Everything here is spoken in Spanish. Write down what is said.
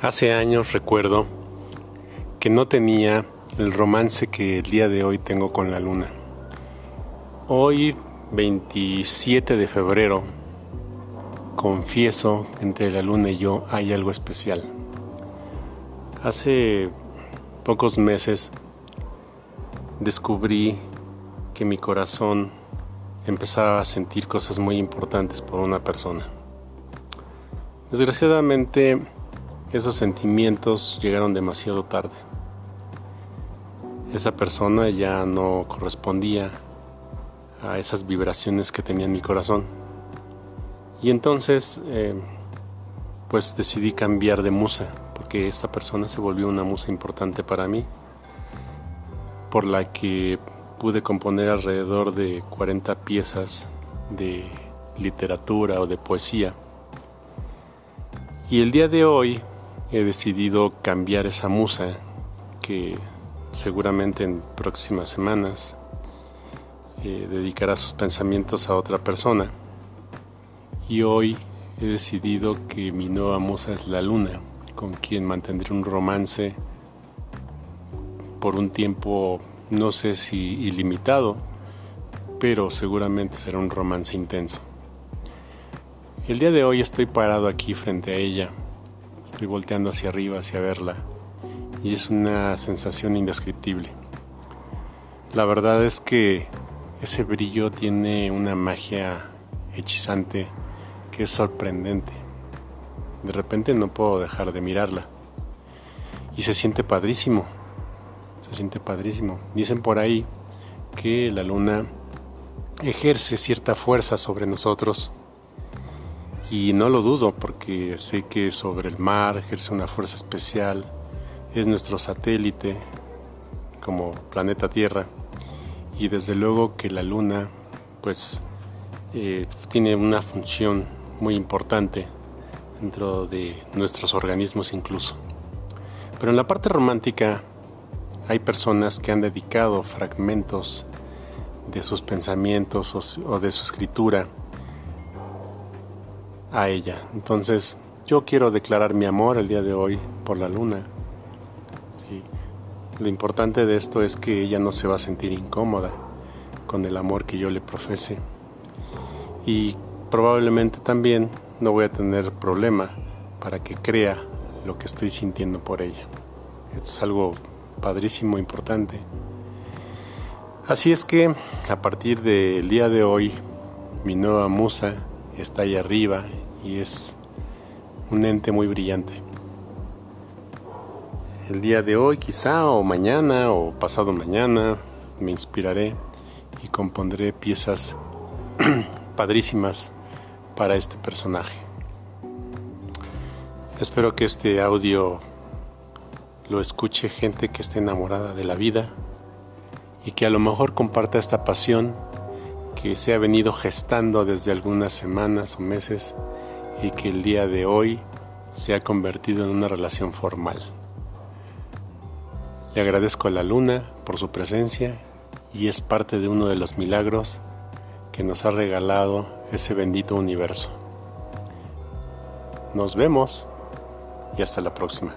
Hace años recuerdo que no tenía el romance que el día de hoy tengo con la luna. Hoy, 27 de febrero, confieso que entre la luna y yo hay algo especial. Hace pocos meses descubrí que mi corazón empezaba a sentir cosas muy importantes por una persona. Desgraciadamente, esos sentimientos llegaron demasiado tarde. Esa persona ya no correspondía a esas vibraciones que tenía en mi corazón. Y entonces, eh, pues decidí cambiar de musa, porque esta persona se volvió una musa importante para mí, por la que pude componer alrededor de 40 piezas de literatura o de poesía. Y el día de hoy he decidido cambiar esa musa que seguramente en próximas semanas eh, dedicará sus pensamientos a otra persona. Y hoy he decidido que mi nueva musa es la luna, con quien mantendré un romance por un tiempo, no sé si ilimitado, pero seguramente será un romance intenso. El día de hoy estoy parado aquí frente a ella Estoy volteando hacia arriba, hacia verla, y es una sensación indescriptible. La verdad es que ese brillo tiene una magia hechizante que es sorprendente. De repente no puedo dejar de mirarla. Y se siente padrísimo. Se siente padrísimo. Dicen por ahí que la luna ejerce cierta fuerza sobre nosotros y no lo dudo porque sé que sobre el mar ejerce una fuerza especial, es nuestro satélite como planeta Tierra y desde luego que la luna pues eh, tiene una función muy importante dentro de nuestros organismos incluso. Pero en la parte romántica hay personas que han dedicado fragmentos de sus pensamientos o de su escritura a ella. Entonces, yo quiero declarar mi amor el día de hoy por la luna. Lo importante de esto es que ella no se va a sentir incómoda con el amor que yo le profese. Y probablemente también no voy a tener problema para que crea lo que estoy sintiendo por ella. Esto es algo padrísimo, importante. Así es que a partir del día de hoy, mi nueva musa está ahí arriba y es un ente muy brillante. El día de hoy quizá o mañana o pasado mañana me inspiraré y compondré piezas padrísimas para este personaje. Espero que este audio lo escuche gente que esté enamorada de la vida y que a lo mejor comparta esta pasión que se ha venido gestando desde algunas semanas o meses y que el día de hoy se ha convertido en una relación formal. Le agradezco a la luna por su presencia y es parte de uno de los milagros que nos ha regalado ese bendito universo. Nos vemos y hasta la próxima.